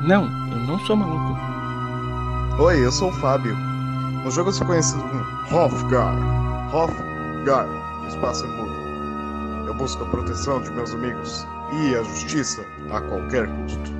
Não, eu não sou maluco. Oi, eu sou o Fábio. No jogo eu sou conhecido como Hofgar. Hofgar, espaço mudo. Eu busco a proteção de meus amigos e a justiça a qualquer custo.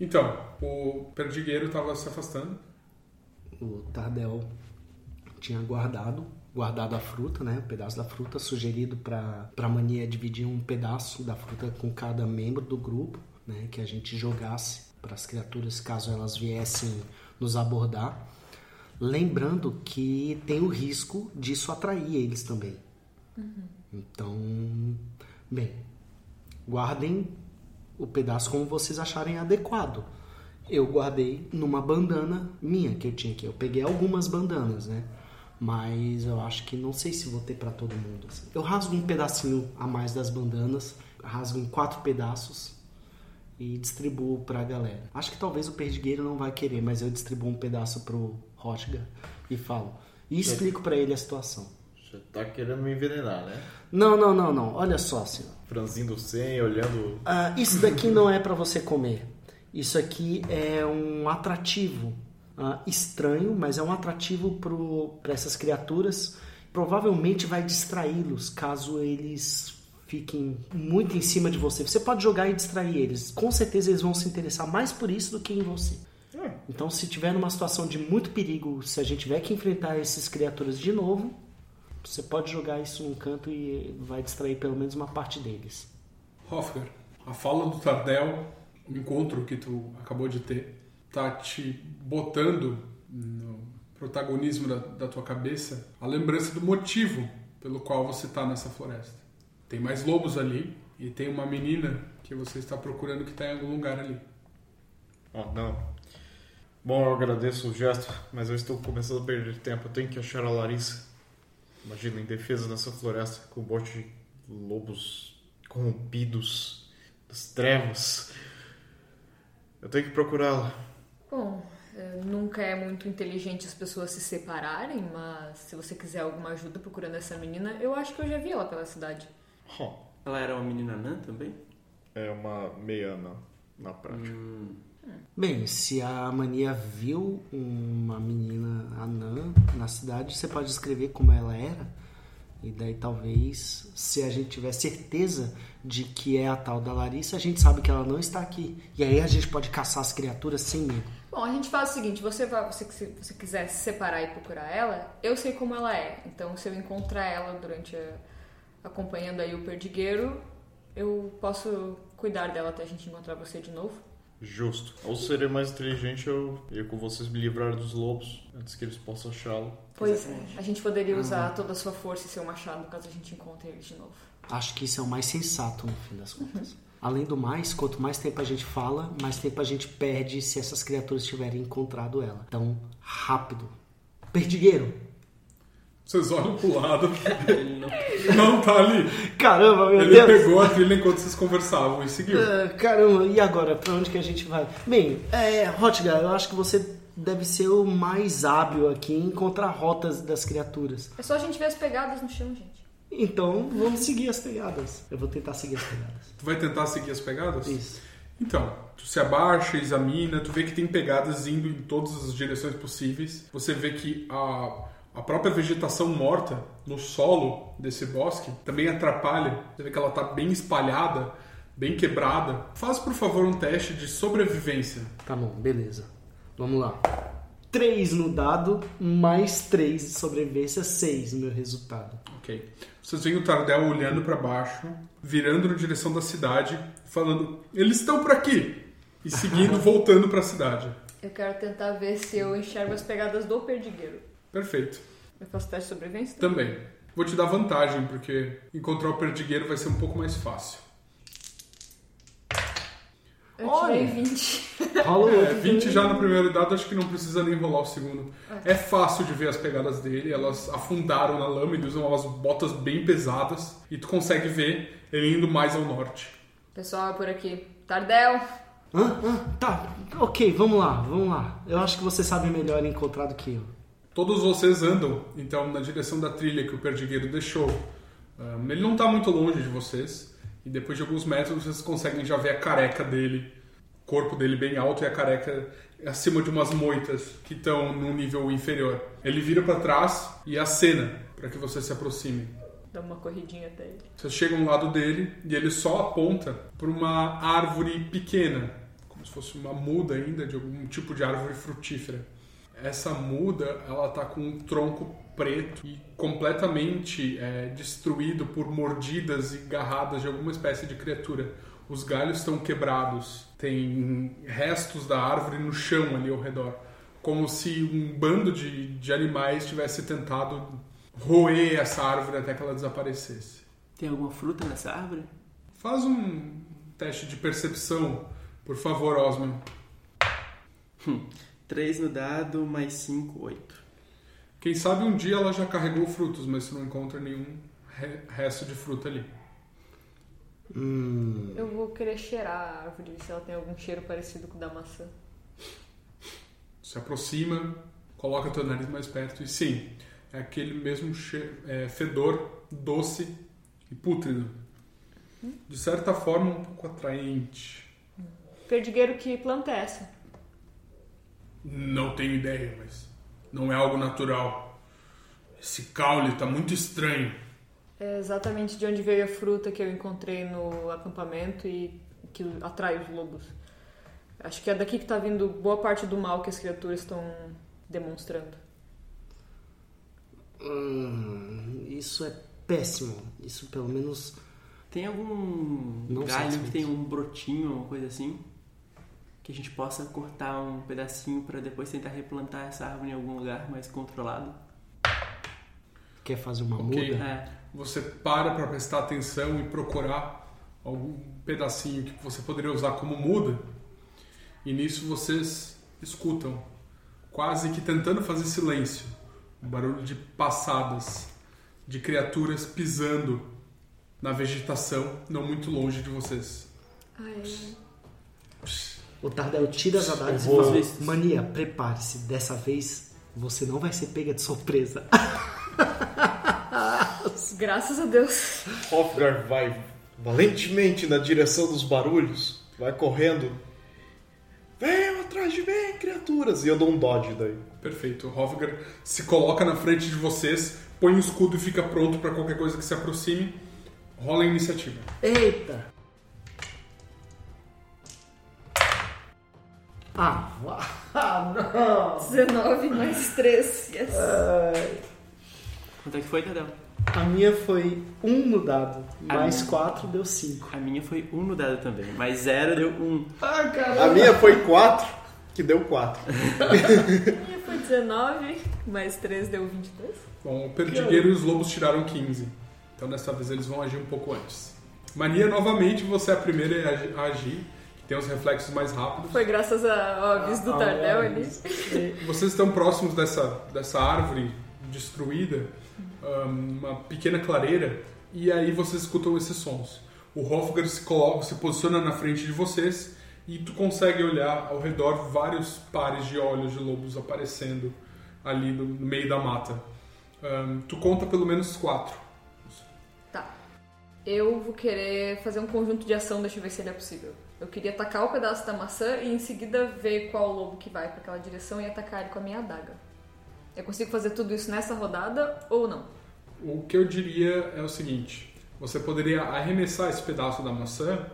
Então, o perdigueiro estava se afastando. O Tardel tinha guardado, guardado a fruta, né? Um pedaço da fruta sugerido para a mania dividir um pedaço da fruta com cada membro do grupo, né? Que a gente jogasse para as criaturas caso elas viessem nos abordar. Lembrando que tem o risco disso atrair eles também. Então, bem, guardem o pedaço como vocês acharem adequado. Eu guardei numa bandana minha que eu tinha aqui. Eu peguei algumas bandanas, né? Mas eu acho que não sei se vou ter para todo mundo. assim. Eu rasgo um pedacinho a mais das bandanas, rasgo em quatro pedaços e distribuo pra galera. Acho que talvez o perdigueiro não vai querer, mas eu distribuo um pedaço pro Rotgar e falo. E explico pra ele a situação. Você tá querendo me envenenar, né? Não, não, não, não. Olha só, senhor. Franzindo o senho, olhando. Ah, isso daqui não é para você comer. Isso aqui é um atrativo ah, estranho, mas é um atrativo para essas criaturas. Provavelmente vai distraí-los caso eles fiquem muito em cima de você. Você pode jogar e distrair eles. Com certeza eles vão se interessar mais por isso do que em você. Então, se tiver numa situação de muito perigo, se a gente tiver que enfrentar essas criaturas de novo, você pode jogar isso num canto e vai distrair pelo menos uma parte deles. Hofgar, a fala do Tardel, o encontro que tu acabou de ter, tá te botando no protagonismo da, da tua cabeça a lembrança do motivo pelo qual você tá nessa floresta. Tem mais lobos ali e tem uma menina que você está procurando que está em algum lugar ali. Oh, não. Bom, eu agradeço o gesto, mas eu estou começando a perder tempo. Eu tenho que achar a Larissa. Imagina, em defesa dessa floresta, com um monte de lobos corrompidos das trevas. Eu tenho que procurá-la. Bom, eh, nunca é muito inteligente as pessoas se separarem, mas se você quiser alguma ajuda procurando essa menina, eu acho que eu já vi ela pela cidade. Oh, Ela era uma menina anã também? é uma meiana na prática. Hum, Bem, se a mania viu uma menina anã na cidade, você pode descrever como ela era. E daí talvez, se a gente tiver certeza de que é a tal da Larissa, a gente sabe que ela não está aqui. E aí a gente pode caçar as criaturas sem medo. Bom, a gente faz o seguinte, você vai, você, se você quiser se separar e procurar ela, eu sei como ela é. Então, se eu encontrar ela durante a, acompanhando aí o perdigueiro, eu posso cuidar dela até a gente encontrar você de novo. Justo. Ou seria mais inteligente eu ir com vocês me livrar dos lobos antes que eles possam achá-lo. Pois é, a gente poderia usar toda a sua força e seu machado caso a gente encontre eles de novo. Acho que isso é o mais sensato no fim das contas. Além do mais, quanto mais tempo a gente fala, mais tempo a gente perde se essas criaturas tiverem encontrado ela. Então, rápido. Perdigueiro, Vocês olham pro lado. Ele não... Não tá ali. Caramba, meu Ele Deus! pegou a trilha enquanto vocês conversavam e seguiu. Ah, caramba, e agora? Pra onde que a gente vai? Bem, é, Hotgar, eu acho que você deve ser o mais hábil aqui em encontrar rotas das criaturas. É só a gente ver as pegadas no chão, gente. Então, vamos seguir as pegadas. Eu vou tentar seguir as pegadas. Tu vai tentar seguir as pegadas? Isso. Então, tu se abaixa, examina, tu vê que tem pegadas indo em todas as direções possíveis. Você vê que a, a própria vegetação morta no solo desse bosque também atrapalha. Você vê que ela tá bem espalhada, bem quebrada. Faz, por favor, um teste de sobrevivência. Tá bom, beleza. Vamos lá. 3 no dado, mais 3 de sobrevivência, 6 o meu resultado. Ok. Vocês veem o Tardel olhando pra baixo, virando na direção da cidade, falando: Eles estão por aqui! E seguindo, voltando pra cidade. Eu quero tentar ver se eu enxergo as pegadas do perdigueiro. Perfeito. Eu faço teste de sobrevivência? Também. Vou te dar vantagem, porque encontrar o perdigueiro vai ser um pouco mais fácil. Eu Olha! tirei 20. Rola o É, outro. 20 já no primeiro dado, acho que não precisa nem rolar o segundo. É fácil de ver as pegadas dele, elas afundaram na lama, ele usa umas botas bem pesadas, e tu consegue ver ele indo mais ao norte. Pessoal, é por aqui. Tardel! Hã? Hã? Tá, ok, vamos lá, vamos lá. Eu acho que você sabe melhor encontrar do que eu. Todos vocês andam, então, na direção da trilha que o perdigueiro deixou. Ahn, ele não está muito longe de vocês, e depois de alguns metros vocês conseguem já ver a careca dele, o corpo dele bem alto e a careca acima de umas moitas que estão num nível inferior. Ele vira para trás e acena para que você se aproxime. Dá uma corridinha até ele. Vocês chegam ao lado dele e ele só aponta para uma árvore pequena, como se fosse uma muda ainda de algum tipo de árvore frutífera. Essa muda, ela tá com um tronco preto e completamente é, destruído por mordidas e garradas de alguma espécie de criatura. Os galhos estão quebrados, tem restos da árvore no chão ali ao redor, como se um bando de, de animais tivesse tentado roer essa árvore até que ela desaparecesse. Tem alguma fruta nessa árvore? Faz um teste de percepção, por favor, Osman. 3 no dado, mais 5, 8. Quem sabe um dia ela já carregou frutos, mas você não encontra nenhum re- resto de fruta ali. Hum. Eu vou querer cheirar a árvore, se ela tem algum cheiro parecido com o da maçã. Se aproxima, coloca teu nariz mais perto e sim, é aquele mesmo che- é, fedor doce e pútrido. De certa forma, um pouco atraente. Perdigueiro, que planta é essa? Não tenho ideia, mas não é algo natural. Esse caule tá muito estranho. É exatamente de onde veio a fruta que eu encontrei no acampamento e que atrai os lobos. Acho que é daqui que tá vindo boa parte do mal que as criaturas estão demonstrando. Hum, isso é péssimo. Isso pelo menos. Tem algum Não galho que tem um brotinho, uma coisa assim? Que a gente possa cortar um pedacinho pra depois tentar replantar essa árvore em algum lugar mais controlado? Quer fazer uma Ok. muda? É. Você para para prestar atenção e procurar algum pedacinho que você poderia usar como muda. E nisso vocês escutam, quase que tentando fazer silêncio, o barulho de passadas de criaturas pisando na vegetação não muito longe de vocês. O Tardel tira as adagas e fala: Mania, prepare-se. Dessa vez você não vai ser pega de surpresa. Graças a Deus. Hofgar vai valentemente na direção dos barulhos, vai correndo. Venham atrás de mim, criaturas! E eu dou um dodge daí. Perfeito. O Hofgar se coloca na frente de vocês, põe o escudo e fica pronto para qualquer coisa que se aproxime. Rola a iniciativa. Eita! Ah, ah, não! 19 mais 3. Yes. Quanto é que foi, Tadeu? A minha foi um no dado, A mais minha? quatro deu cinco. A minha foi 1 no dado também, mais 0 deu 1. Ah, caramba! A minha foi 4, que deu 4. A minha foi 19 mais 3 deu 22. Bom, o perdigueiro e os lobos tiraram 15. Então dessa vez eles vão agir um pouco antes. Mania, novamente, você é a primeira a agi- a agir, tem os reflexos mais rápidos. Foi graças a- ao aviso do Ah, Tardel ali. Vocês estão próximos dessa, dessa árvore destruída, um, uma pequena clareira, e aí vocês escutam esses sons. O Hofgar se, coloca, se posiciona na frente de vocês e tu consegue olhar ao redor vários pares de olhos de lobos aparecendo ali no, no meio da mata. Um, tu conta pelo menos quatro. Tá. Eu vou querer fazer um conjunto de ação, deixa eu ver se ele é possível. Eu queria atacar o pedaço da maçã e em seguida ver qual lobo que vai para aquela direção e atacar ele com a minha adaga. Eu consigo fazer tudo isso nessa rodada ou não? O que eu diria é o seguinte: você poderia arremessar esse pedaço da maçã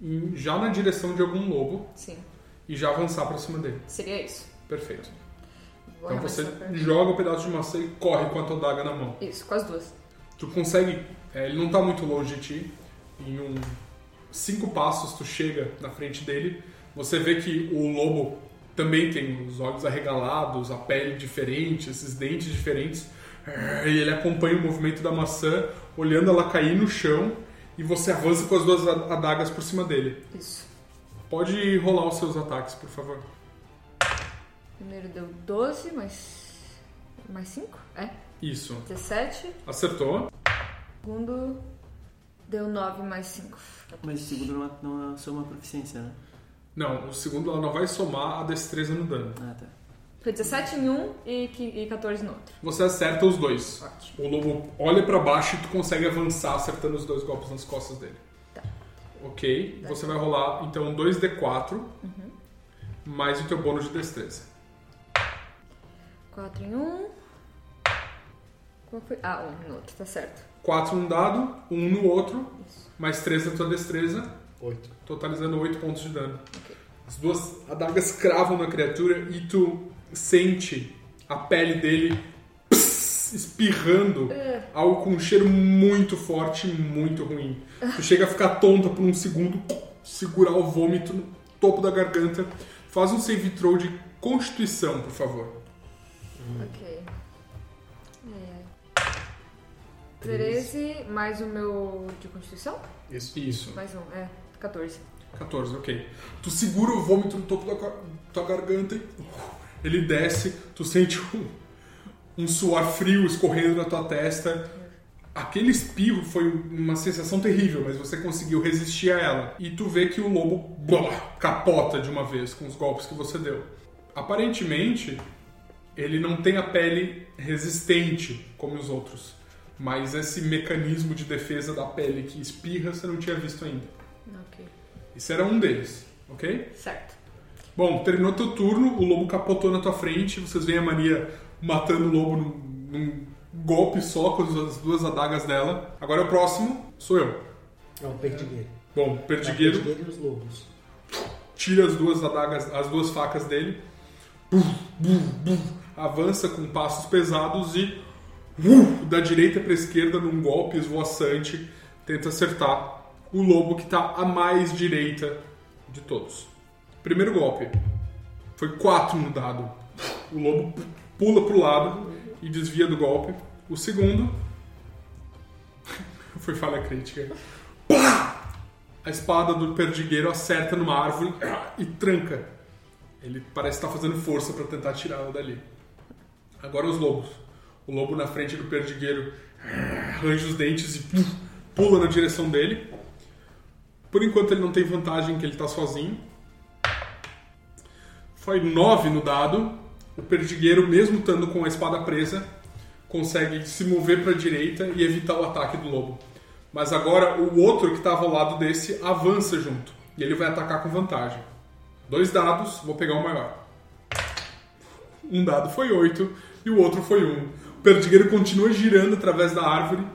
em- já na direção de algum lobo Sim, e já avançar para cima dele. seria isso. Perfeito. Vou Então você pra- joga o pedaço de maçã e corre com a tua daga na mão. Isso, com as duas. Tu consegue, é, ele não tá muito longe de ti, em um cinco passos tu chega na frente dele, você vê que o lobo também tem os olhos arregalados, a pele diferente, esses dentes diferentes, e ele acompanha o movimento da maçã, olhando ela cair no chão, e você avança com as duas adagas por cima dele. Isso. Pode rolar os seus ataques, por favor. Primeiro deu 12, mais. mais 5? É. Isso. 17. Acertou. Segundo deu 9 mais 5. Mas o segundo não, não soma proficiência, né? Não, o segundo ela não vai somar a destreza no dano. Ah, tá. Foi 17 em um e, qui- e 14 no outro. Você acerta os dois. Ótimo. O lobo olha pra baixo e tu consegue avançar acertando os dois golpes nas costas dele. Tá. Ok. Você vai rolar então 2d4 mais o teu bônus de destreza. 4 em um. Qual foi? Ah, um no outro, tá certo. 4 num dado, 1 um no outro, mais 3 da tua destreza, Oito. totalizando 8 pontos de dano. Ok. As duas adagas cravam na criatura e tu sente a pele dele pss, espirrando algo com um cheiro muito forte e muito ruim. Tu chega a ficar tonta por um segundo, segurar o vômito no topo da garganta. Faz um save throw de constituição, por favor. Ok. 13 mais o meu de constituição? Isso. Isso. Mais um, é. 14. 14, ok. Tu segura o vômito no topo da tua- garganta e ele desce, tu sente um, um suor frio escorrendo na tua testa. Aquele espirro foi uma sensação terrível, mas você conseguiu resistir a ela. E tu vê que o lobo blá, capota de uma vez com os golpes que você deu. Aparentemente, ele não tem a pele resistente como os outros. Mas esse mecanismo de defesa da pele que espirra você não tinha visto ainda. Ok. Esse era um deles, ok? Certo. Bom, terminou teu turno, o lobo capotou na tua frente, vocês veem a Maria matando o lobo num, num golpe só com as duas adagas dela. Agora o próximo sou eu. É o perdigueiro. Bom, É o Perdigueiro perdigueiro e os lobos. tira as duas adagas, as duas facas dele, buf, buf, buf, avança com passos pesados e uh, da direita para esquerda num golpe esvoaçante tenta acertar o lobo que está à mais direita de todos. Primeiro golpe foi 4 no dado. O lobo pula pro lado e desvia do golpe. O segundo foi falha crítica. A espada do perdigueiro acerta numa árvore e tranca. Ele parece estar fazendo força para tentar tirá-la dali. Agora os lobos. O lobo na frente do perdigueiro arranja os dentes e pula na direção dele. Por enquanto ele não tem vantagem que ele está sozinho. Foi 9 no dado. O perdigueiro, mesmo estando com a espada presa, consegue se mover para a direita e evitar o ataque do lobo. Mas agora o outro que estava ao lado desse avança junto. E ele vai atacar com vantagem. Dois dados, vou pegar o maior. Um dado foi 8 e o outro foi 1. Perdigueiro continua girando através da árvore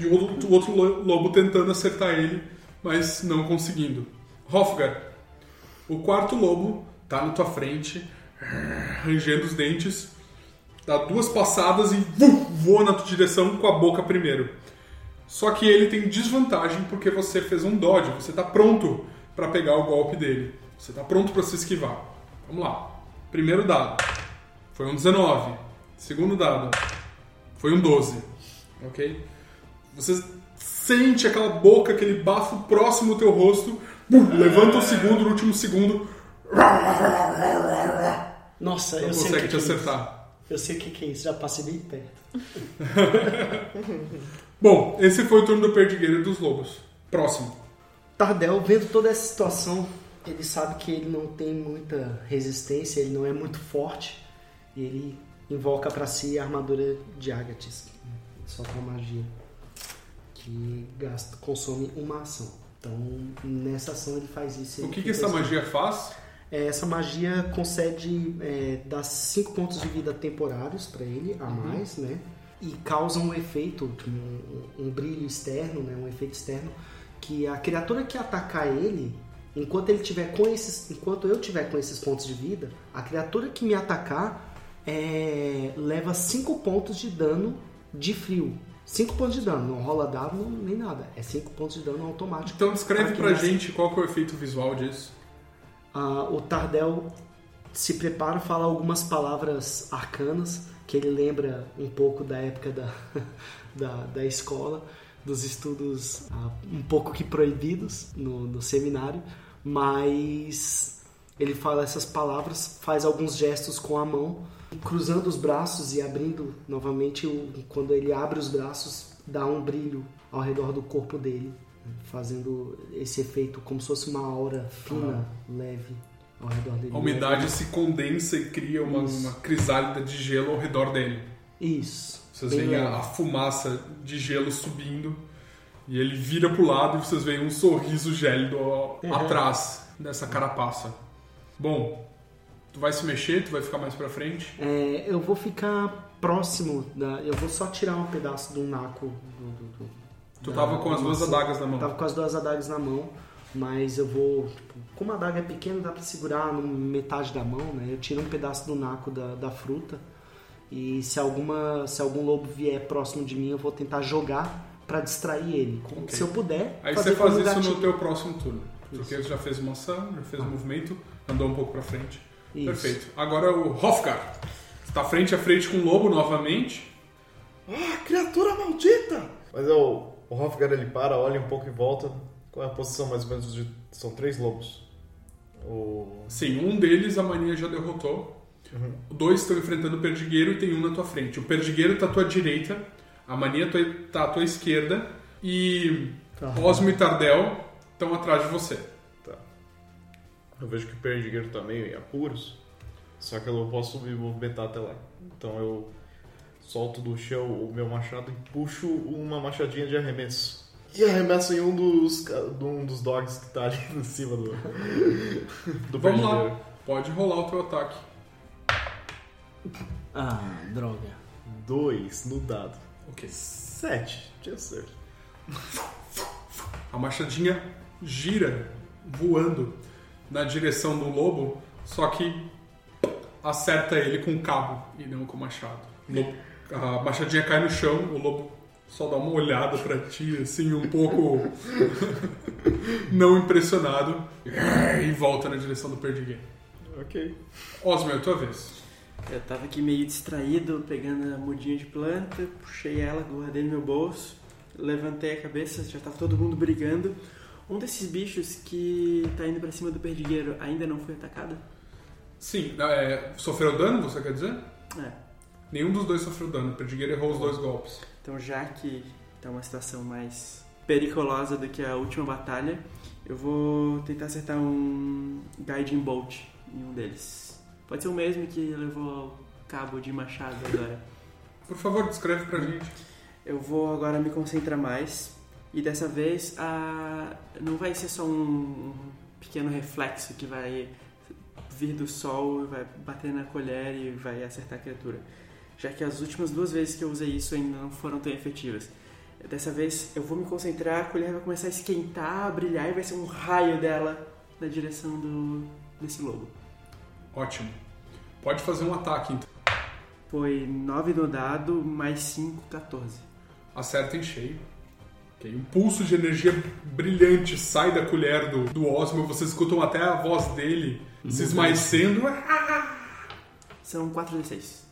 e o outro, lobo tentando acertar ele, mas não conseguindo. Hofgar, o quarto lobo tá na tua frente, rangendo os dentes, dá duas passadas e voa na tua direção com a boca primeiro. Só que ele tem desvantagem porque você fez um dodge, você está pronto para pegar o golpe dele. Você está pronto para se esquivar. Vamos lá. Primeiro dado foi um 19. Segundo dado foi um 12. Ok? Você sente aquela boca, aquele bafo próximo ao teu rosto. Bum, levanta o segundo, no último segundo Nossa, não eu sei o consegue que te é isso. acertar. Eu sei o que, que é isso, já passei bem perto. Bom, esse foi o turno do Perdigueiro e dos Lobos. Próximo. Tardel, vendo toda essa situação, ele sabe que ele não tem muita resistência, ele não é muito forte, e ele invoca pra si a armadura de Agatis, só com magia, que gasta, consome uma ação. Então, nessa ação ele faz isso. O que, que essa magia faz? É, Essa magia concede, é, dá 5 pontos de vida temporários para ele, a mais, né? E causa um efeito, um, um brilho externo, né? Um efeito externo, que a criatura que atacar ele, enquanto ele tiver com esses, enquanto eu tiver com esses pontos de vida, a criatura que me atacar é, leva 5 pontos de dano de frio. 5 pontos de dano, não rola dado não- nem nada. É 5 pontos de dano automático. Então descreve pra gente qual é o efeito visual disso. Ah, o Tardel se prepara, fala algumas palavras arcanas que ele lembra um pouco da época da, da, da escola, dos estudos ah, um pouco que proibidos no, no seminário, mas ele fala essas palavras, faz alguns gestos com a mão, cruzando os braços e abrindo novamente. Quando ele abre os braços, dá um brilho ao redor do corpo dele, fazendo esse efeito como se fosse uma aura fina, leve ao redor dele. A umidade se condensa e cria uma, uma crisálida de gelo ao redor dele. Isso. Vocês bem veem a, a fumaça de gelo subindo e ele vira pro lado e vocês veem um sorriso gélido Uhum. atrás dessa carapaça. Bom, tu vai se mexer, tu vai ficar mais pra frente. É, eu vou ficar próximo da. Eu vou só tirar um pedaço do naco do. do- do- Tu da- tava com as duas adagas na mão. Tava com as duas adagas na mão, mas eu vou. Tipo, como a adaga é pequena, dá pra segurar metade da mão, né? Eu tiro um pedaço do naco da, da fruta. E se alguma. Se algum lobo vier próximo de mim, eu vou tentar jogar pra distrair ele. Como- Ok. Se eu puder. Aí você faz isso no teu próximo turno. Porque já fez uma ação, já fez um Ah. movimento, andou um pouco pra frente. Isso. Perfeito. Agora o Hofgar. Está frente a frente com o lobo novamente. Ah, criatura maldita! Mas eu, o Hofgar ele para, olha um pouco em volta. Qual é a posição mais ou menos de. São três lobos. O. Sim, um deles a mania já derrotou. Uhum. Dois estão enfrentando o perdigueiro e tem um na tua frente. O perdigueiro tá à tua direita, a mania tua- tá à tua esquerda e Tá. Osmo e Tardel estão atrás de você. Tá. Eu vejo que o perdigueiro tá meio em apuros. Só que eu não posso me movimentar até lá. Então eu solto do chão o meu machado e puxo uma machadinha de arremesso. E arremesso em um dos, um dos dogs que tá ali em cima do. do Vamos lá. Pode rolar o teu ataque. Ah, droga. Dois no dado. Ok. Sete. Tinha certo. A machadinha gira, voando na direção do lobo, só que acerta ele com o cabo e não com o machado. Lobo- a machadinha cai no chão, o lobo só dá uma olhada pra ti, assim, um pouco não impressionado, e volta na direção do perdigueiro. Ok. Osmo, é a tua vez. Eu tava aqui meio distraído, pegando a mudinha de planta, puxei ela, guardei no meu bolso, levantei a cabeça, já tava todo mundo brigando. Um desses bichos que tá indo pra cima do perdigueiro ainda não foi atacado? Sim, é, sofreu dano, você quer dizer? É. Nenhum dos dois sofreu dano, o perdigueiro errou os dois golpes. Então já que tá uma situação mais periculosa do que a última batalha, eu vou tentar acertar um Guiding Bolt em um deles. Pode ser o mesmo que levou o cabo de machado agora. Por favor, descreve pra gente. Eu vou agora me concentrar mais. E dessa vez a... não vai ser só um pequeno reflexo que vai vir do sol, e vai bater na colher e vai acertar a criatura. Já que as últimas duas vezes que eu usei isso ainda não foram tão efetivas. Dessa vez eu vou me concentrar, a colher vai começar a esquentar, a brilhar e vai ser um raio dela na direção do desse lobo. Ótimo. Pode fazer um ataque, então. Foi 9 no dado, mais 5, 14. Acerta em cheio. Ok, Um pulso de energia brilhante sai da colher do, do Osmo. Vocês escutam até a voz dele se esmaecendo. São 4d6.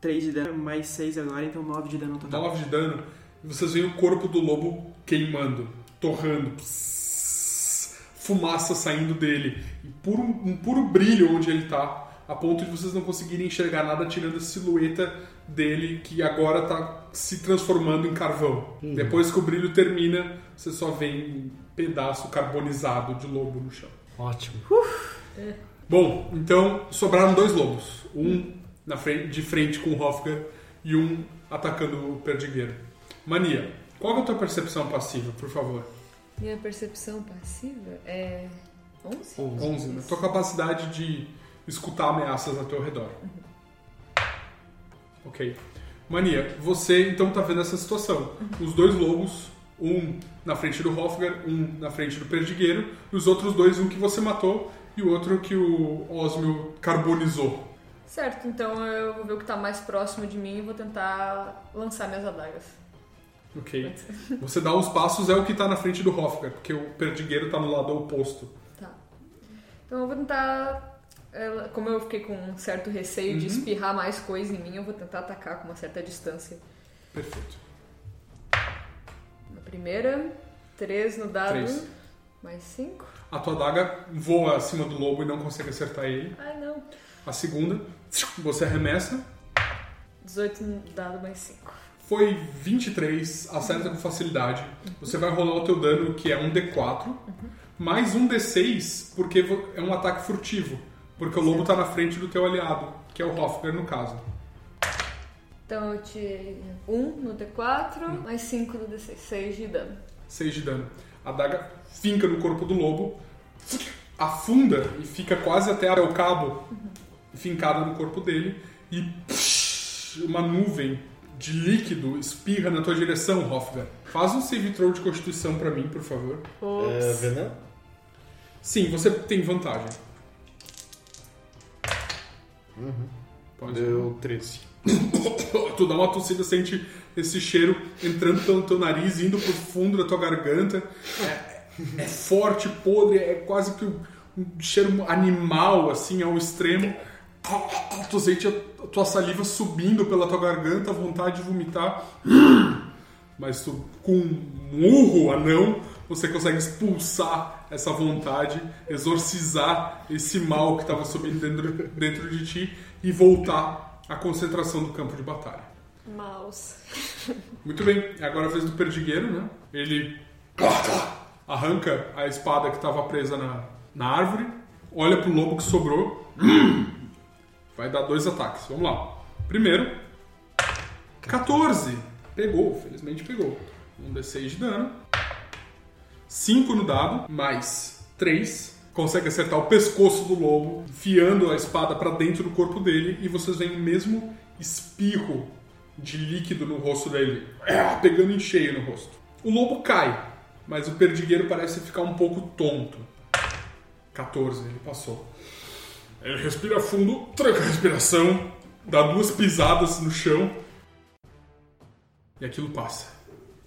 3 de dano, mais 6 agora, então 9 de dano total. 9 de dano. E vocês veem o corpo do lobo queimando, torrando. Psss, fumaça saindo dele e puro, um puro brilho onde ele tá, a ponto de vocês não conseguirem enxergar nada tirando a silhueta dele que agora tá se transformando em carvão. Depois que o brilho termina, você só vê um pedaço carbonizado de lobo no chão. Ótimo. Bom, então sobraram dois lobos. Um na frente, de frente com o Hofgar e um atacando o perdigueiro. Mania, qual é a tua percepção passiva, por favor? Minha percepção passiva é 11? 11. 11, né? Tua capacidade de escutar ameaças ao teu redor. Ok. Mania, você então tá vendo essa situação. Os dois lobos, um na frente do Hofgar, um na frente do perdigueiro, e os outros dois, um que você matou e o outro que o Osmio carbonizou. Certo, então eu vou ver o que tá mais próximo de mim e vou tentar lançar minhas adagas. Ok. Você dá uns passos, é o que tá na frente do Hofgar, porque o perdigueiro tá no lado oposto. Tá. Então eu vou tentar. Ela- Como eu fiquei com um certo receio de Uhum. espirrar mais coisa em mim, eu vou tentar atacar com uma certa distância. Perfeito. Na primeira, 3 no dado, Três. mais 5. A tua adaga voa acima do lobo e não consegue acertar ele. Ai não. A segunda, você arremessa. 18 no dado, mais 5. Foi 23, acerta com facilidade. Você vai rolar o teu dano, que é um D4, mais um D6, porque é um ataque furtivo. Porque o lobo tá na frente do teu aliado, que é o Hofgar no caso. Então eu tirei 1 no D4, mais 5 no D6. 6 de dano. 6 de dano. A adaga finca no corpo do lobo, afunda e fica quase até o cabo fincada no corpo dele e psh, uma nuvem de líquido espirra na tua direção, Hofgar. Faz um save throw de constituição pra mim, por favor. É, veneno? Sim, você tem vantagem. Pode. Deu 13. Tu dá uma tossida, sente esse cheiro entrando pelo teu nariz, indo pro fundo da tua garganta. É, é forte, podre, é quase que um, cheiro animal, assim, ao extremo. Tu sente a tua saliva subindo pela tua garganta, vontade de vomitar. Mas tu, com um murro anão, você consegue expulsar essa vontade, exorcizar esse mal que estava subindo dentro, dentro de ti e voltar à concentração do campo de batalha. Mouse. Muito bem, agora a vez do perdigueiro, né? Ele arranca a espada que estava presa na, na árvore, olha pro lobo que sobrou, vai dar dois ataques. Vamos lá. Primeiro, 14. Pegou, felizmente pegou. Um D6 de dano. 5 no dado, mais 3. Consegue acertar o pescoço do lobo, enfiando a espada para dentro do corpo dele, e vocês veem o mesmo espirro de líquido no rosto dele, É, pegando em cheio no rosto. O lobo cai, mas o perdigueiro parece ficar um pouco tonto. 14, ele passou. Ele respira fundo, tranca a respiração, dá duas pisadas no chão e aquilo passa.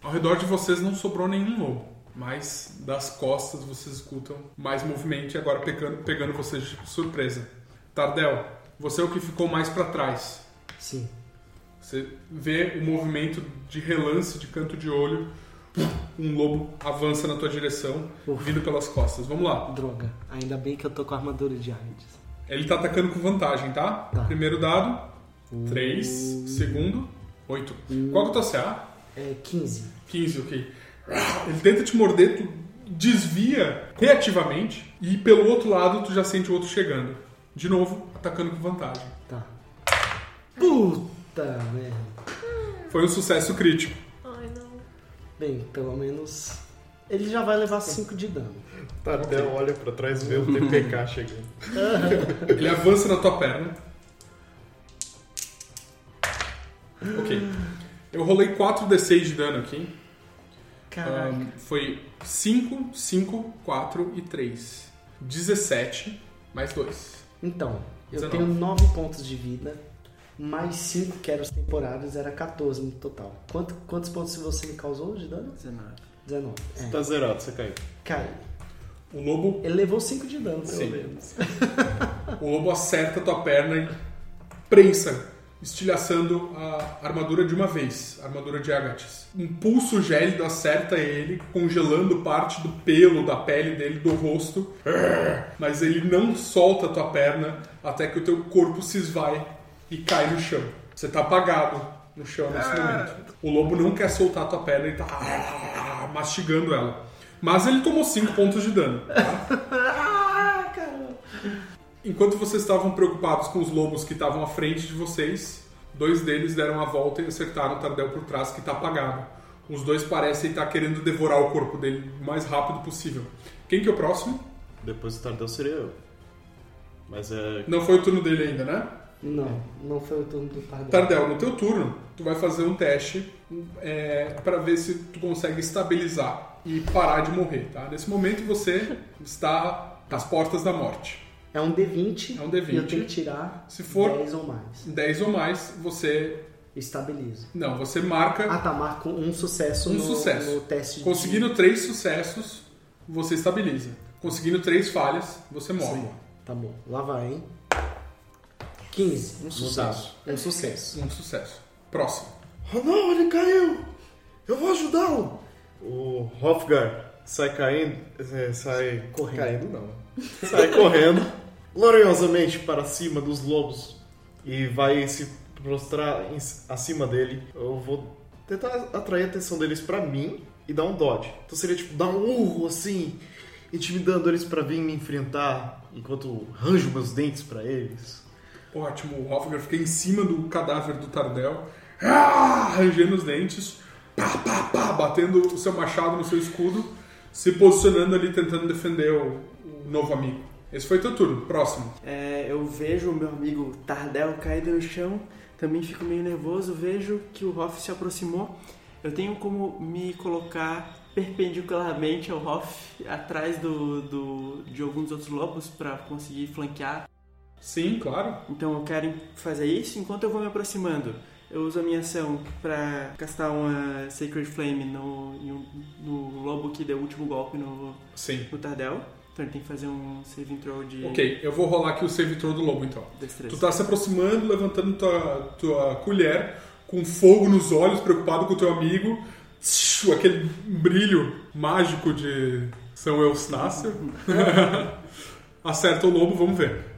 Ao redor de vocês não sobrou nenhum lobo, mas das costas vocês escutam mais movimento e agora pegando, pegando vocês de surpresa. Tardel, você é o que ficou mais para trás. Sim. Você vê o movimento de relance de canto de olho. Um lobo avança na tua direção, Ufa. vindo pelas costas. Vamos lá. Droga. Ainda bem que eu tô com a armadura de Hades. Ele tá atacando com vantagem, tá? Tá. Primeiro dado, 3. Segundo, 8. Qual que é o teu CA? É 15. 15, ok. Ele tenta te morder, tu desvia reativamente e pelo outro lado tu já sente o outro chegando. De novo, atacando com vantagem. Tá. Puta merda. Foi um sucesso crítico. Ai não. Bem, pelo menos ele já vai levar 5 de dano. Tardel olha pra trás e vê o TPK chegando. Ele avança na tua perna. Ok. Eu rolei 4d6 de dano aqui. Caraca. Ahn, foi 5, 5, 4 e 3. 17 mais 2. Então, eu 19. tenho 9 pontos de vida, mais 5 que eram os temporários, era 14 no total. Quanto- quantos pontos você me causou de dano? 19. 19. É. Tá zerado, você caiu. Cai. O lobo, Ele levou 5 de dano, pelo Sim. menos. o lobo acerta tua perna e prensa estilhaçando a armadura de uma vez, a armadura de Agatis. Um pulso gélido acerta ele, congelando parte do pelo da pele dele, do rosto, mas ele não solta a tua perna até que o teu corpo se esvai e cai no chão. Você tá apagado no chão nesse momento. O lobo não quer soltar a tua perna e tá mastigando ela. Mas ele tomou 5 pontos de dano. Tá? Enquanto vocês estavam preocupados com os lobos que estavam à frente de vocês, dois deles deram a volta e acertaram o Tardel por trás, que está apagado. Os dois parecem estar querendo devorar o corpo dele o mais rápido possível. Quem que é o próximo? Depois do Tardel seria eu. Mas é. Não foi o turno dele ainda, né? Não, não foi o turno do Tardel. Tardel, no teu turno, tu vai fazer um teste é, para ver se tu consegue estabilizar e parar de morrer, tá? Nesse momento você está às portas da morte. É um D20. É um D20. E eu tenho que tirar Se for 10 ou mais. 10 ou mais, você... Estabilizo. Não, você marca... Ah, tá. Marco um sucesso, Um no, sucesso. no teste de- Conseguindo três sucessos, você estabiliza. Conseguindo três falhas, você morre. Sim. Tá bom. Lá vai, hein? 15. Um sucesso. Um sucesso. Um sucesso. Próximo. Oh não, ele caiu! Eu vou ajudá-lo! O Hofgar sai caindo. é, sai. Correndo. Caindo não. Sai correndo gloriosamente para cima dos lobos e vai se prostrar em- acima dele. Eu vou tentar atrair a atenção deles pra mim e dar um dodge. Então seria tipo dar um urro assim, intimidando eles pra vir me enfrentar enquanto ranjo meus dentes pra eles. Ótimo. O Hofgar fica em cima do cadáver do Tardel, ah, rangendo os dentes, pá, pá, pá, batendo o seu machado no seu escudo, se posicionando ali, tentando defender o, o novo amigo. Esse foi teu turno. Próximo. É, eu vejo o meu amigo Tardel caído no chão, também fico meio nervoso, vejo que o Hoff se aproximou. Eu tenho como me colocar perpendicularmente ao Hoff, atrás do, do, de alguns outros lobos, para conseguir flanquear. Sim, claro. Então eu quero fazer isso enquanto eu vou me aproximando. Eu uso a minha ação para castar uma Sacred Flame no, no lobo que deu o último golpe no, Sim. no Tardel. Então ele tem que fazer um saving throw de Ok, eu vou rolar aqui o save throw do lobo então. destreza. Tu tá se aproximando, levantando tua, tua colher, com fogo nos olhos, preocupado com o teu amigo, tsh, aquele brilho mágico de São Eustácio. Acerta o lobo, vamos ver.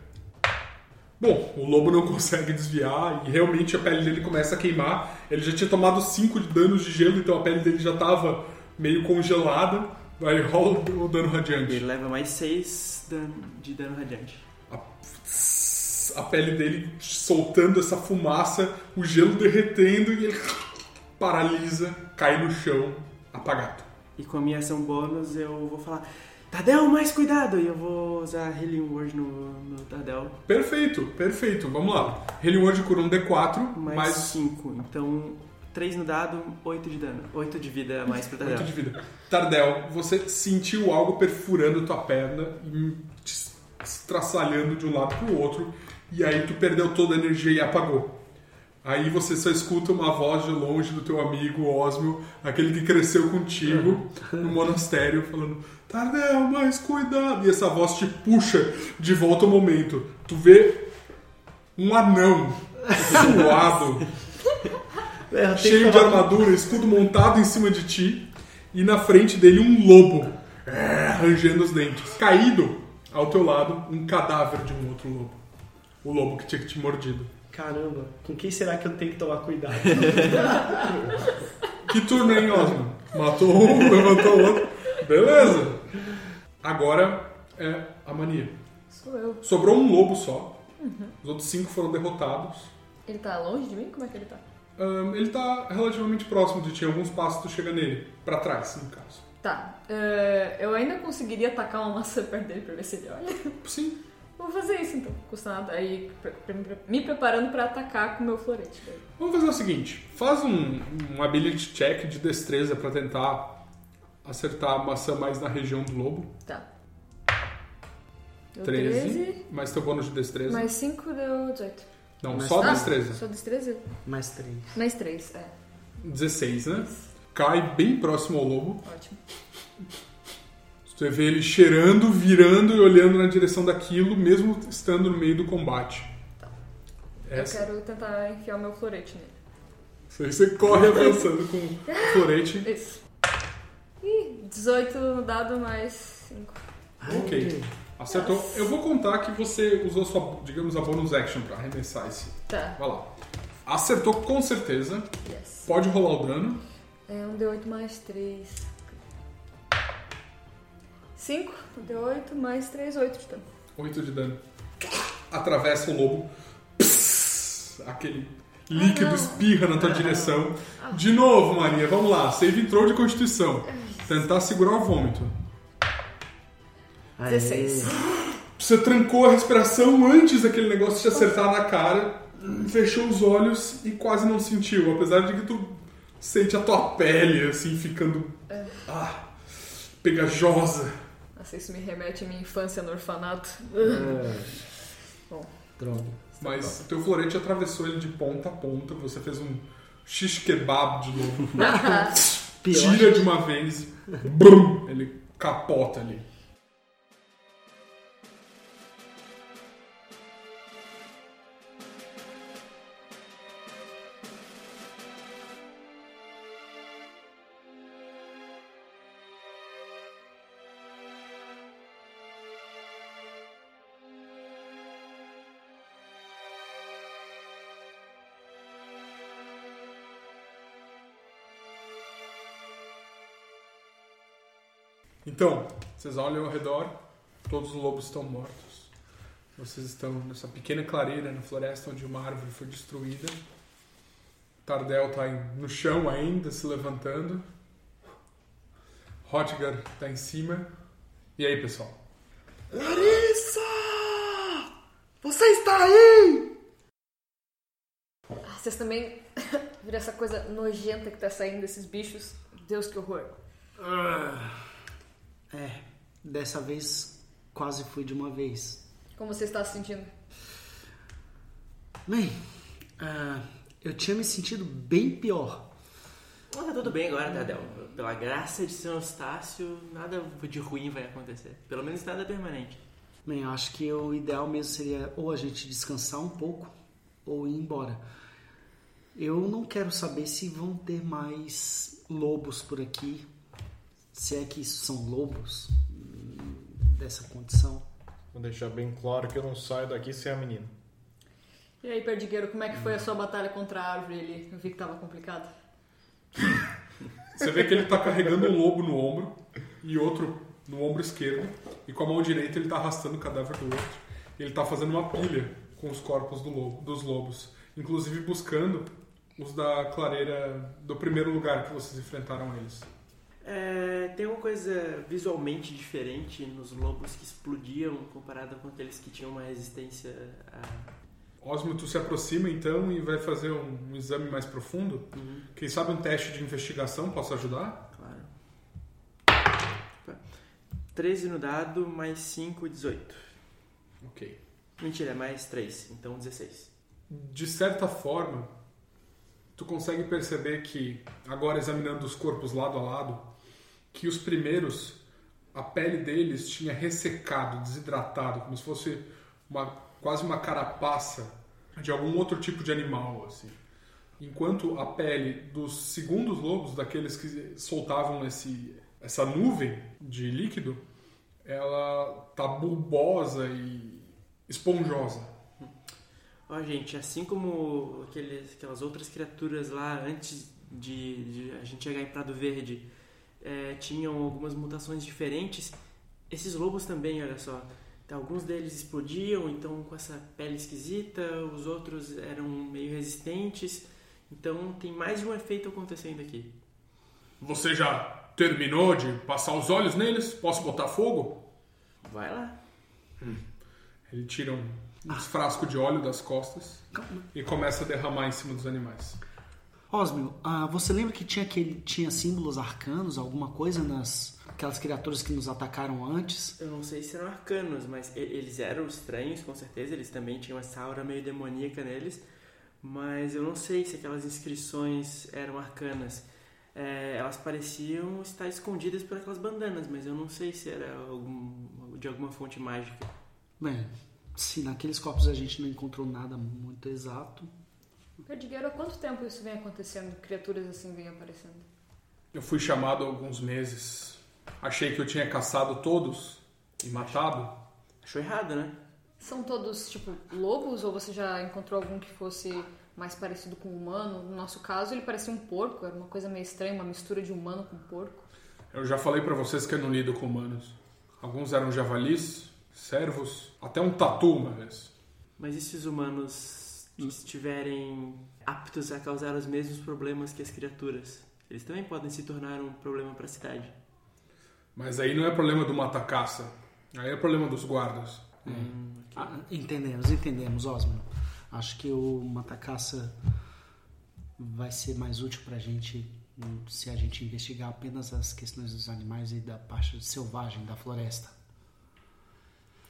Bom, o lobo não consegue desviar e realmente a pele dele começa a queimar. Ele já tinha tomado 5 danos de gelo, então a pele dele já estava meio congelada. Vai, rola o dano radiante. Ele leva mais 6 de dano radiante. a, a pele dele soltando essa fumaça, o gelo derretendo e ele paralisa, cai no chão, apagado. E com a minha ação bônus eu vou falar Tardel, mais cuidado! E eu vou usar Healing Word no, no Tardel. Perfeito, perfeito. Vamos lá. Healing Word cura um D4, Mais mais 5. Então, 3 no dado, 8 de dano. 8 de vida a mais pro Tardel. 8 de vida. Tardel, você sentiu algo perfurando tua perna e te estraçalhando de um lado pro outro, e aí tu perdeu toda a energia e apagou. Aí você só escuta uma voz de longe do teu amigo Osmio, aquele que cresceu contigo no monastério, falando: Tardel, mais cuidado! E essa voz te puxa de volta ao momento. Tu vê um anão suado, É, cheio que de armadura, escudo montado em cima de ti, e na frente dele um lobo, é, rangendo os dentes. Caído ao teu lado, um cadáver de um outro lobo. O lobo que tinha te mordido. Caramba, com quem será que eu tenho que tomar cuidado? Que turno, hein, Osmo? Matou um, levantou o outro. Beleza. Agora é a mania. Sou eu. Sobrou um lobo só. Os outros cinco foram derrotados. Ele tá longe de mim? Como é que ele tá? Ahn, ele tá relativamente próximo de ti. Alguns passos tu chega nele. Pra trás, no caso. Tá. eh, eu ainda conseguiria atacar uma maçã perto dele pra ver se ele olha. Sim. Vou fazer isso então. Custa nada. Aí, me preparando pra atacar com o meu florete. daí. Vamos fazer o seguinte: faz um, um ability check de destreza pra tentar acertar a maçã mais na região do lobo. Tá. Deu 13. 13. Mais teu bônus de destreza. Mais 5 deu 18. Não, Mais só Ah, destreza. Só destreza? Mais três. Mais 3, é. 16, né? Cai bem próximo ao lobo. Ótimo. Você vê ele cheirando, virando e olhando na direção daquilo, mesmo estando no meio do combate. Essa. Eu quero tentar enfiar o meu florete nele. Você, você corre avançando com o florete. Isso. Ih, 18 no dado mais 5. Ok. Acertou. Eu vou contar que você usou sua, digamos, a bonus action pra arremessar esse. Tá. Vai lá. Acertou com certeza. Yes. Pode rolar o dano. É um D8 mais 3. 5, D8 mais 3, 8 de dano. 8 de dano. Atravessa o lobo. Psss, aquele líquido espirra na tua direção. De novo, Maria, vamos lá. Save entrou de constituição. Tentar segurar o vômito. Aê. 16. Você trancou a respiração antes daquele negócio te acertar na cara, fechou os olhos e quase não sentiu, apesar de que tu sente a tua pele assim ficando ah, pegajosa. Nossa, isso me remete à minha infância no orfanato. É. Bom. Droga. Mas teu florete atravessou ele de ponta a ponta, você fez um shish kebab de novo. Tira de uma vez brum, ele capota ali. Então, vocês olham ao redor, todos os lobos estão mortos. Vocês estão nessa pequena clareira na floresta onde uma árvore foi destruída. Tardel está no chão ainda, se levantando. Hotgar está em cima. E aí, pessoal? Larissa! Você está aí? Ah, vocês também viram essa coisa nojenta que tá saindo desses bichos? Deus, que horror. É, dessa vez quase fui de uma vez. Como você está se sentindo? Bem, ah, eu tinha me sentido bem pior. Não, tá tudo bem agora, Tadel. Pela graça de São Eustácio, nada de ruim vai acontecer. Pelo menos nada permanente. Bem, eu acho que o ideal mesmo seria ou a gente descansar um pouco ou ir embora. Eu não quero saber se vão ter mais lobos por aqui. Se é que isso são lobos hum, dessa condição. Vou deixar bem claro que eu não saio daqui sem a menina. E aí, Perdigueiro, como é que foi a sua batalha contra a árvore ali? Eu vi que tava complicado. Você vê que ele está carregando um lobo no ombro e outro no ombro esquerdo. E com a mão direita ele está arrastando o cadáver do outro. E ele está fazendo uma pilha com os corpos do lobo- dos lobos. Inclusive buscando os da clareira do primeiro lugar que vocês enfrentaram eles. É, tem uma coisa visualmente diferente nos lobos que explodiam comparado com aqueles que tinham uma resistência a. Osmo, tu se aproxima então e vai fazer um, um exame mais profundo. Quem sabe um teste de investigação possa ajudar? Claro. 13 no dado, mais 5, 18. Ok. Mentira, é mais 3, então 16. De certa forma, tu consegue perceber que, agora examinando os corpos lado a lado, que os primeiros, a pele deles tinha ressecado, desidratado, como se fosse uma, quase uma carapaça de algum outro tipo de animal, assim. Enquanto a pele dos segundos lobos, daqueles que soltavam esse, essa nuvem de líquido, ela tá bulbosa e esponjosa. Ó, gente, assim como aqueles, aquelas outras criaturas lá antes de, de a gente chegar em Prado Verde é, tinham algumas mutações diferentes, esses lobos também, olha só. Então, alguns deles explodiam, então com essa pele esquisita, os outros eram meio resistentes. Então tem mais de um efeito acontecendo aqui. Você já terminou de passar os olhos neles? Posso botar fogo? Vai lá. Ele tira um, um frasco de óleo das costas e começa a derramar em cima dos animais. Osmio, ah, você lembra que tinha, aquele, tinha símbolos arcanos, alguma coisa nas aquelas criaturas que nos atacaram antes? Eu não sei se eram arcanos, mas eles eram estranhos, com certeza. Eles também tinham essa aura meio demoníaca neles. Mas eu não sei se aquelas inscrições eram arcanas. É, elas pareciam estar escondidas por aquelas bandanas, mas eu não sei se era algum, de alguma fonte mágica. Bem, se naqueles corpos a gente não encontrou nada muito exato, Perdigueiro, há quanto tempo isso vem acontecendo? Criaturas assim vêm aparecendo? Eu fui chamado há alguns meses. Achei que eu tinha caçado todos e matado. Achou errado, né? São todos, tipo, lobos? Ou você já encontrou algum que fosse mais parecido com um humano? No nosso caso, ele parecia um porco. Era uma coisa meio estranha, uma mistura de humano com porco. Eu já falei pra vocês que eu não lido com humanos. Alguns eram javalis, servos, até um tatu uma vez. Mas e se humanos estiverem aptos a causar os mesmos problemas que as criaturas? Eles também podem se tornar um problema para a cidade. Mas aí não é problema do mata-caça. Aí é problema dos guardas. Ah, entendemos, entendemos, Osman. Acho que o matacaça vai ser mais útil pra gente hum, se a gente investigar apenas as questões dos animais e da parte selvagem da floresta.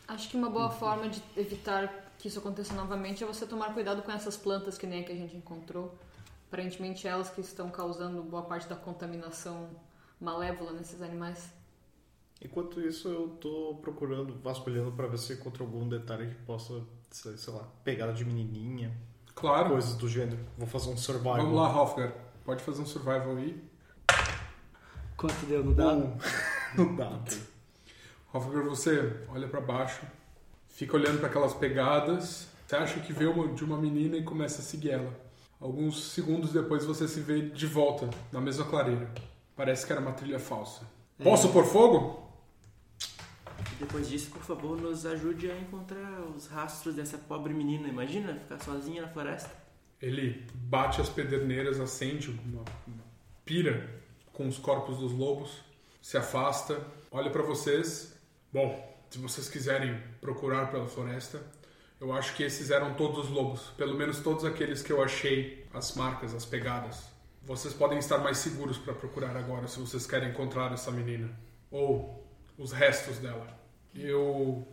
Acho que uma boa forma de evitar que isso aconteça novamente é você tomar cuidado com essas plantas que nem a que a gente encontrou. Aparentemente elas que estão causando boa parte da contaminação malévola nesses animais. Enquanto isso, eu tô procurando, vasculhando pra ver se eu encontro algum detalhe que possa, sei, sei lá, pegada de menininha, Claro. coisas do gênero. Vou fazer um survival. Vamos lá, Hofgar. Pode fazer um survival aí. Quanto deu no dado? Não dá. Hofgar, você olha pra baixo, fica olhando pra aquelas pegadas. Você acha que vê uma de uma menina e começa a seguir ela. Alguns segundos depois você se vê de volta na mesma clareira. Parece que era uma trilha falsa. Posso pôr fogo? Depois disso, por favor, nos ajude a encontrar os rastros dessa pobre menina. Imagina ficar sozinha na floresta. Ele bate as pederneiras, acende uma, uma pira com os corpos dos lobos, se afasta, olha pra vocês. Bom, se vocês quiserem procurar pela floresta, eu acho que esses eram todos os lobos, pelo menos todos aqueles que eu achei as marcas, as pegadas. Vocês podem estar mais seguros para procurar agora se vocês querem encontrar essa menina ou os restos dela. Eu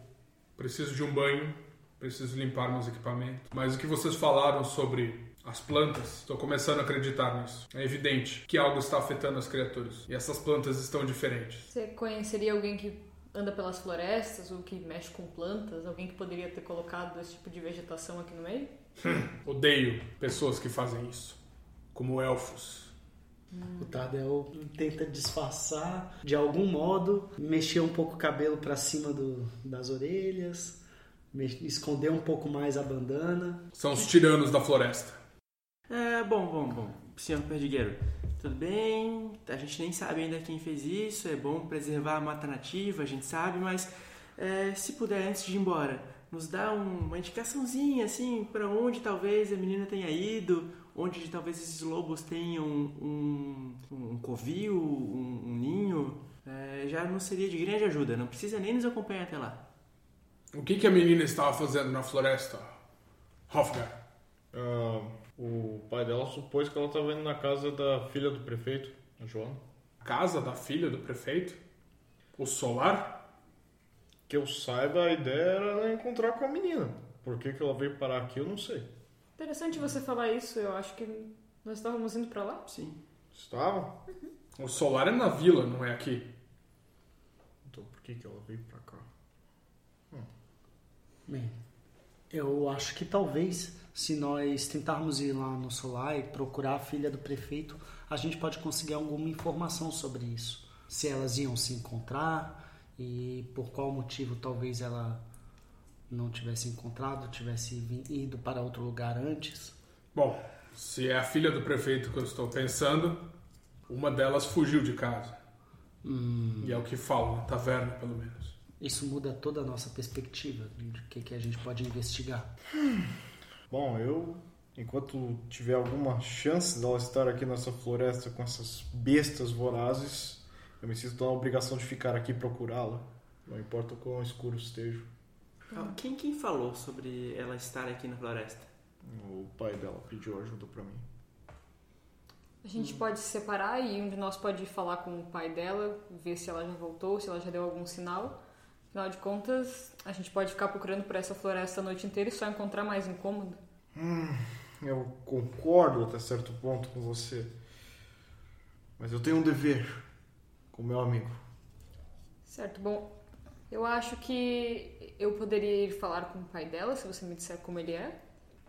preciso de um banho, preciso limpar meus equipamentos. Mas o que vocês falaram sobre as plantas, estou começando a acreditar nisso. É evidente que algo está afetando as criaturas e essas plantas estão diferentes. Você conheceria alguém que anda pelas florestas ou que mexe com plantas? Alguém que poderia ter colocado esse tipo de vegetação aqui no meio? Odeio pessoas que fazem isso, como elfos. O Tardel tenta disfarçar de algum modo, mexer um pouco o cabelo pra cima do, das orelhas, me- esconder um pouco mais a bandana. São os tiranos da floresta. É, bom, bom, bom. Senhor Perdigueiro, tudo bem? A gente nem sabe ainda quem fez isso. É bom preservar a mata nativa, a gente sabe, mas é, se puder, antes de ir embora, nos dá um- uma indicaçãozinha, assim, para onde talvez a menina tenha ido, onde talvez esses lobos tenham um, um covil, um, um ninho. É, já não seria de grande ajuda, não precisa nem nos acompanhar até lá. O que, que a menina estava fazendo na floresta? Hofgar. Ah, o pai dela supôs que ela estava indo na casa da filha do prefeito, a Joana. Casa da filha do prefeito? O Solar? Que eu saiba, a ideia era ela encontrar com a menina. Por que, que ela veio parar aqui, eu não sei. Interessante você falar isso. Eu acho que nós estávamos indo pra lá. Sim. Estava? O Solar é na vila, não é aqui. Então por que, que ela veio pra cá? Bem, eu acho que talvez se nós tentarmos ir lá no Solar e procurar a filha do prefeito, a gente pode conseguir alguma informação sobre isso. Se elas iam se encontrar e por qual motivo talvez ela não tivesse encontrado, tivesse ido para outro lugar antes. Bom, se é a filha do prefeito que eu estou pensando, uma delas fugiu de casa. E é o que falam na taverna, pelo menos. Isso muda toda a nossa perspectiva de que, que a gente pode investigar. Bom, eu, enquanto tiver alguma chance dela estar aqui nessa floresta com essas bestas vorazes, eu me sinto na obrigação de ficar aqui e procurá-la. Não importa o quão escuro esteja. Ah, Quem, quem falou sobre ela estar aqui na floresta? O pai dela pediu ajuda pra mim. A gente pode se separar e um de nós pode ir falar com o pai dela, ver se ela já voltou, se ela já deu algum sinal. Afinal de contas, a gente pode ficar procurando por essa floresta a noite inteira e só encontrar mais incômodo. Eu concordo até certo ponto com você. Mas eu tenho um dever com meu amigo. Certo, bom, Eu acho que eu poderia ir falar com o pai dela, se você me disser como ele é.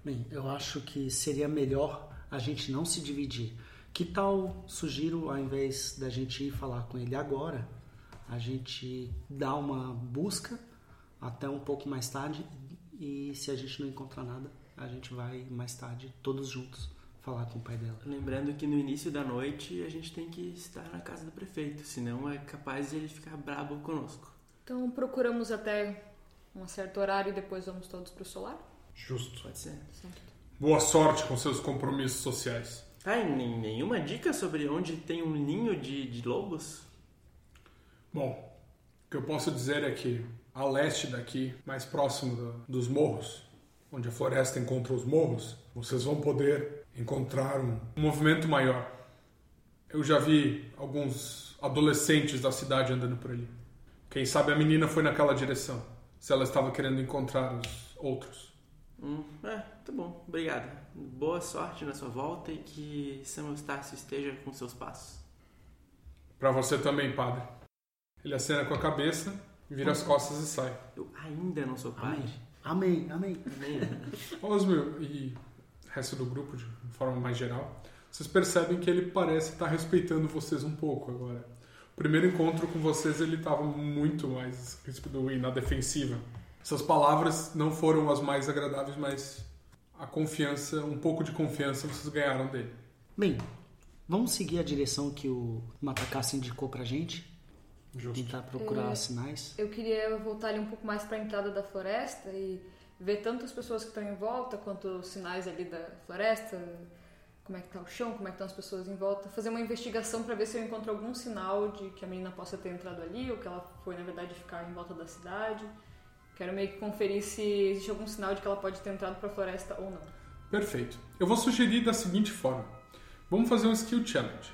Bem, eu acho que seria melhor a gente não se dividir. Que tal, sugiro, ao invés da gente ir falar com ele agora, a gente dá uma busca até um pouco mais tarde e se a gente não encontrar nada, a gente vai mais tarde, todos juntos, falar com o pai dela. Lembrando que no início da noite a gente tem que estar na casa do prefeito, senão é capaz de ele ficar brabo conosco. Então procuramos até um certo horário e depois vamos todos pro solar? Justo. Pode ser. Boa sorte com seus compromissos sociais. Tá, e nenhuma dica sobre onde tem um ninho de, de lobos? Bom, o que eu posso dizer é que a leste daqui, mais próximo da- dos morros, onde a floresta encontra os morros, vocês vão poder encontrar um, um movimento maior. Eu já vi alguns adolescentes da cidade andando por ali. Quem sabe a menina foi naquela direção, se ela estava querendo encontrar os outros. Hum, é, tá bom, obrigado. Boa sorte na sua volta e que São Eustácio esteja com seus passos. Para você também, padre. Ele acena com a cabeça, vira as costas e sai. Eu ainda não sou pai. Amém, amém. Nem- Osmio e o resto do grupo, de forma mais geral, vocês percebem que ele parece estar respeitando vocês um pouco agora. O primeiro encontro com vocês ele estava muito mais ríspido e na defensiva. Essas palavras não foram as mais agradáveis, mas a confiança, um pouco de confiança vocês ganharam dele. Bem, vamos seguir a direção que o Matacassi indicou pra gente? Justo. Tentar procurar É. sinais? Eu queria voltar ali um pouco mais para a entrada da floresta e ver tanto as pessoas que estão em volta quanto os sinais ali da floresta, como é que tá o chão, como é que estão as pessoas em volta, fazer uma investigação para ver se eu encontro algum sinal de que a menina possa ter entrado ali ou que ela foi na verdade ficar em volta da cidade. Quero meio que conferir se existe algum sinal de que ela pode ter entrado para a floresta ou não. Perfeito. Eu vou sugerir da seguinte forma: vamos fazer um skill challenge.